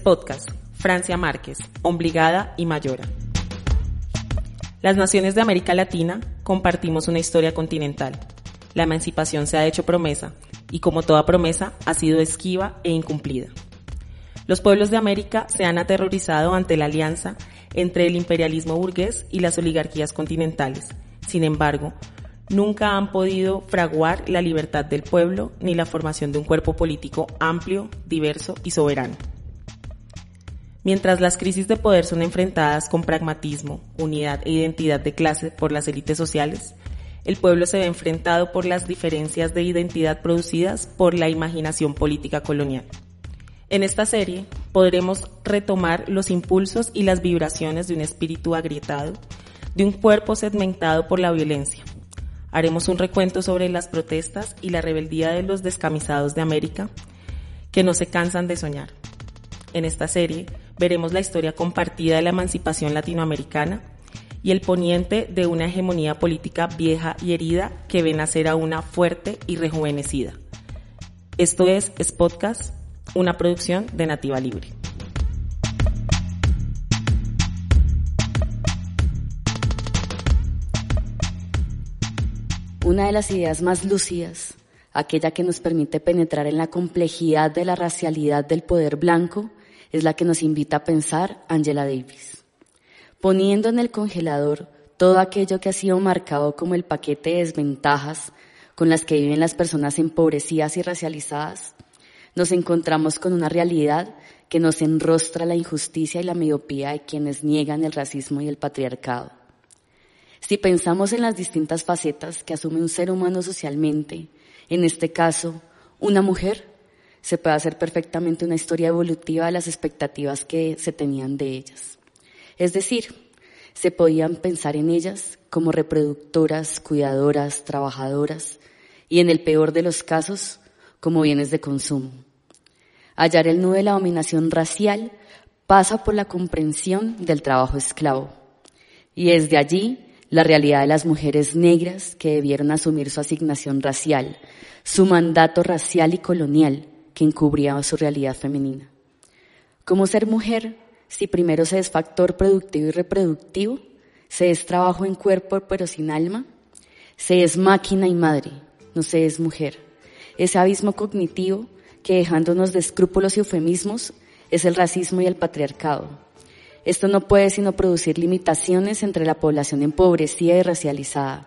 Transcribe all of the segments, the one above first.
Podcast, Francia Márquez, Obligada y Mayora. Las naciones de América Latina compartimos una historia continental. La emancipación se ha hecho promesa y como toda promesa ha sido esquiva e incumplida. Los pueblos de América se han aterrorizado ante la alianza entre el imperialismo burgués y las oligarquías continentales. Sin embargo, nunca han podido fraguar la libertad del pueblo ni la formación de un cuerpo político amplio, diverso y soberano. Mientras las crisis de poder son enfrentadas con pragmatismo, unidad e identidad de clase por las élites sociales, el pueblo se ve enfrentado por las diferencias de identidad producidas por la imaginación política colonial. En esta serie podremos retomar los impulsos y las vibraciones de un espíritu agrietado, de un cuerpo segmentado por la violencia. Haremos un recuento sobre las protestas y la rebeldía de los descamisados de América, que no se cansan de soñar. En esta serie veremos la historia compartida de la emancipación latinoamericana y el poniente de una hegemonía política vieja y herida que ve nacer a una fuerte y rejuvenecida. Esto es Spotcast una producción de Nativa Libre. Una de las ideas más lúcidas, aquella que nos permite penetrar en la complejidad de la racialidad del poder blanco, es la que nos invita a pensar Angela Davis. Poniendo en el congelador todo aquello que ha sido marcado como el paquete de desventajas con las que viven las personas empobrecidas y racializadas, nos encontramos con una realidad que nos enrostra la injusticia y la miopía de quienes niegan el racismo y el patriarcado. Si pensamos en las distintas facetas que asume un ser humano socialmente, en este caso, una mujer, se puede hacer perfectamente una historia evolutiva de las expectativas que se tenían de ellas. Es decir, se podían pensar en ellas como reproductoras, cuidadoras, trabajadoras y en el peor de los casos, como bienes de consumo. Hallar el nudo de la dominación racial pasa por la comprensión del trabajo esclavo. Y desde allí, la realidad de las mujeres negras que debieron asumir su asignación racial, su mandato racial y colonial que encubría su realidad femenina. ¿Cómo ser mujer si primero se es factor productivo y reproductivo? Se es trabajo en cuerpo pero sin alma. Se es máquina y madre, no se es mujer ese abismo cognitivo que dejándonos de escrúpulos y eufemismos es el racismo y el patriarcado. Esto no puede sino producir limitaciones entre la población empobrecida y racializada,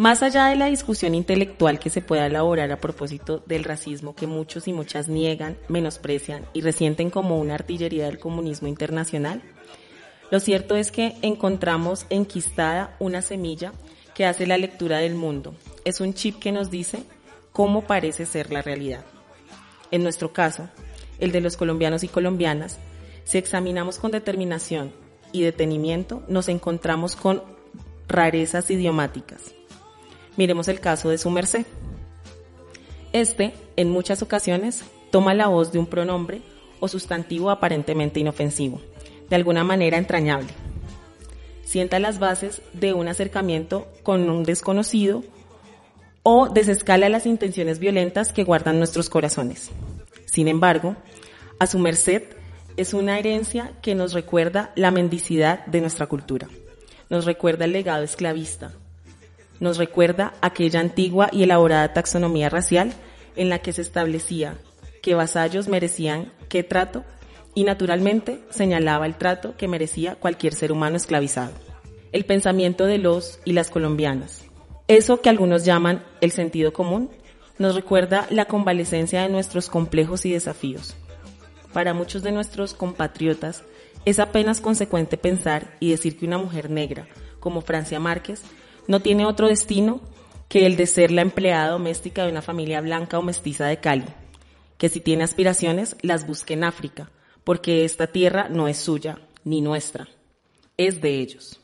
Más allá de la discusión intelectual que se pueda elaborar a propósito del racismo que muchos y muchas niegan, menosprecian y resienten como una artillería del comunismo internacional, lo cierto es que encontramos enquistada una semilla que hace la lectura del mundo. Es un chip que nos dice cómo parece ser la realidad. En nuestro caso, el de los colombianos y colombianas, si examinamos con determinación y detenimiento, nos encontramos con rarezas idiomáticas. Miremos el caso de su merced. Este, en muchas ocasiones, toma la voz de un pronombre o sustantivo aparentemente inofensivo, de alguna manera entrañable. Sienta las bases de un acercamiento con un desconocido o desescala las intenciones violentas que guardan nuestros corazones. Sin embargo, a su merced es una herencia que nos recuerda la mendicidad de nuestra cultura, nos recuerda el legado esclavista, nos recuerda aquella antigua y elaborada taxonomía racial en la que se establecía que vasallos merecían qué trato y naturalmente señalaba el trato que merecía cualquier ser humano esclavizado. El pensamiento de los y las colombianas, eso que algunos llaman el sentido común nos recuerda la convalecencia de nuestros complejos y desafíos. Para muchos de nuestros compatriotas es apenas consecuente pensar y decir que una mujer negra, como Francia Márquez, no tiene otro destino que el de ser la empleada doméstica de una familia blanca o mestiza de Cali, que si tiene aspiraciones las busque en África, porque esta tierra no es suya ni nuestra. es de ellos.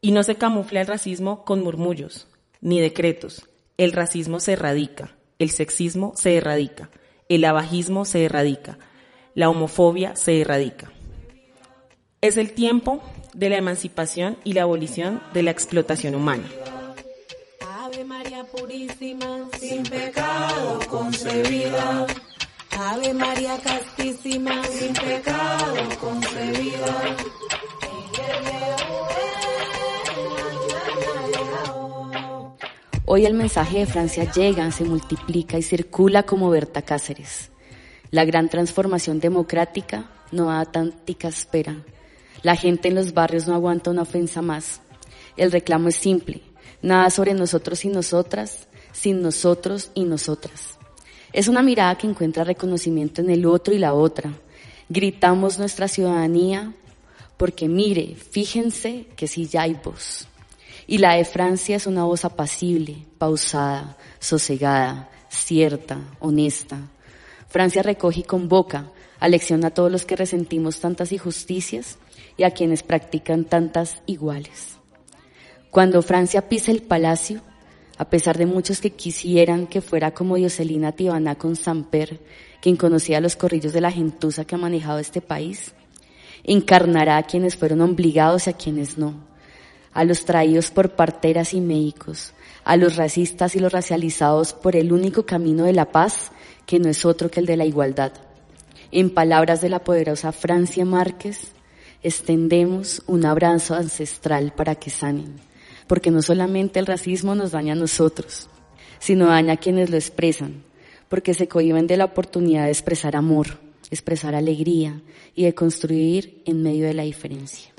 Y no se camufla el racismo con murmullos, ni decretos. El racismo se erradica, el sexismo se erradica, el abajismo se erradica, la homofobia se erradica. Es el tiempo de la emancipación y la abolición de la explotación humana. Ave María Purísima, sin pecado concebida. Ave María Castísima, sin pecado concebida. Hoy el mensaje de Francia llega, se multiplica y circula como Berta Cáceres. La gran transformación democrática no da tantica espera. La gente en los barrios no aguanta una ofensa más. El reclamo es simple. Nada sobre nosotros y nosotras, sin nosotros y nosotras. Es una mirada que encuentra reconocimiento en el otro y la otra. Gritamos nuestra ciudadanía porque mire, fíjense que si ya hay voz. Y la de Francia es una voz apacible, pausada, sosegada, cierta, honesta. Francia recoge y convoca, alecciona a todos los que resentimos tantas injusticias y a quienes practican tantas iguales. Cuando Francia pisa el palacio, a pesar de muchos que quisieran que fuera como Dioselina Tibana con Samper, quien conocía los corrillos de la gentuza que ha manejado este país, encarnará a quienes fueron obligados y a quienes no a los traídos por parteras y médicos, a los racistas y los racializados por el único camino de la paz, que no es otro que el de la igualdad. En palabras de la poderosa Francia Márquez, extendemos un abrazo ancestral para que sanen, porque no solamente el racismo nos daña a nosotros, sino daña a quienes lo expresan, porque se cohiben de la oportunidad de expresar amor, expresar alegría y de construir en medio de la diferencia.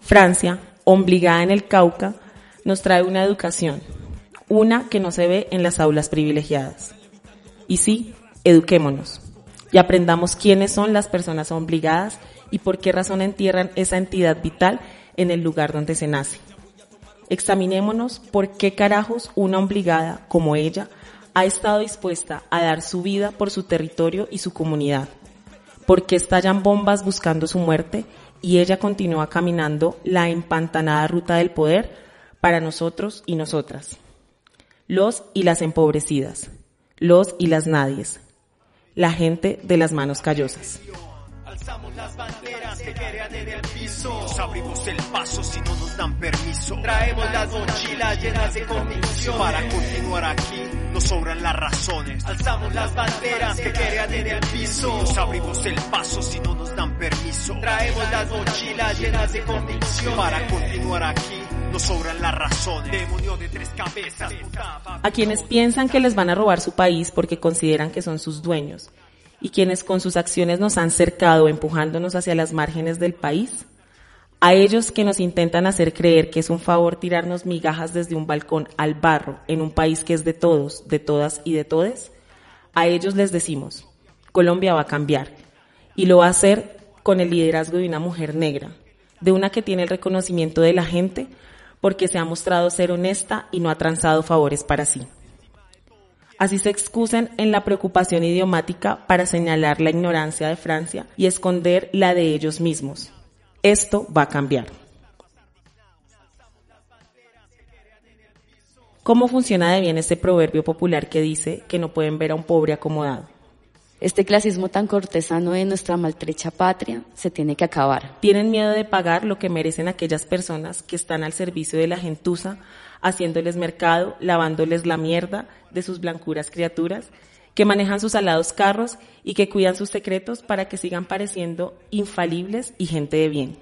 Francia, obligada en el Cauca, nos trae una educación, una que no se ve en las aulas privilegiadas. Y sí, eduquémonos y aprendamos quiénes son las personas obligadas y por qué razón entierran esa entidad vital en el lugar donde se nace. Examinémonos por qué carajos una obligada como ella ha estado dispuesta a dar su vida por su territorio y su comunidad. ¿Por qué estallan bombas buscando su muerte y ella continúa caminando la empantanada ruta del poder para nosotros y nosotras? Los y las empobrecidas, los y las nadies, la gente de las manos callosas. Que quedan en el piso. Nos abrimos el paso si no nos dan permiso. Traemos las mochilas llenas de convicción. Para continuar aquí nos sobran las razones. Alzamos las banderas que quedan en el piso. Nos abrimos el paso si no nos dan permiso. Traemos las mochilas llenas de convicción. Para continuar aquí nos sobran las razones. Demonio de tres cabezas. A quienes piensan que les van a robar su país porque consideran que son sus dueños y quienes con sus acciones nos han cercado empujándonos hacia las márgenes del país, a ellos que nos intentan hacer creer que es un favor tirarnos migajas desde un balcón al barro en un país que es de todos, de todas y de todes, a ellos les decimos, Colombia va a cambiar y lo va a hacer con el liderazgo de una mujer negra, de una que tiene el reconocimiento de la gente porque se ha mostrado ser honesta y no ha transado favores para sí. Así se excusan en la preocupación idiomática para señalar la ignorancia de Francia y esconder la de ellos mismos. Esto va a cambiar. ¿Cómo funciona de bien este proverbio popular que dice que no pueden ver a un pobre acomodado? Este clasismo tan cortesano de nuestra maltrecha patria se tiene que acabar. Tienen miedo de pagar lo que merecen aquellas personas que están al servicio de la gentuza, haciéndoles mercado, lavándoles la mierda de sus blancuras criaturas, que manejan sus alados carros y que cuidan sus secretos para que sigan pareciendo infalibles y gente de bien.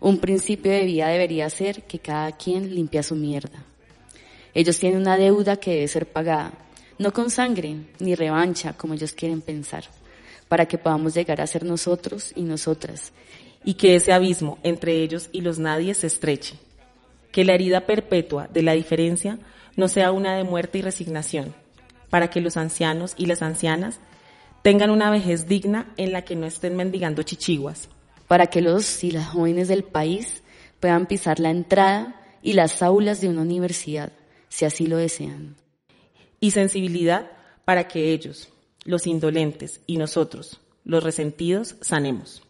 Un principio de vida debería ser que cada quien limpia su mierda. Ellos tienen una deuda que debe ser pagada no con sangre ni revancha como ellos quieren pensar, para que podamos llegar a ser nosotros y nosotras, y que ese abismo entre ellos y los nadie se estreche, que la herida perpetua de la diferencia no sea una de muerte y resignación, para que los ancianos y las ancianas tengan una vejez digna en la que no estén mendigando chichiguas. Para que los y las jóvenes del país puedan pisar la entrada y las aulas de una universidad, si así lo desean. Y sensibilidad para que ellos, los indolentes y nosotros, los resentidos, sanemos.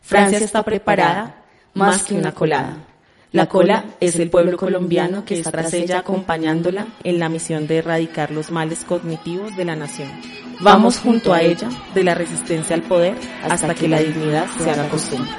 Francia está preparada más que una colada. La cola es el pueblo colombiano que está tras ella acompañándola en la misión de erradicar los males cognitivos de la nación. Vamos junto a ella de la resistencia al poder hasta que la dignidad se haga costumbre.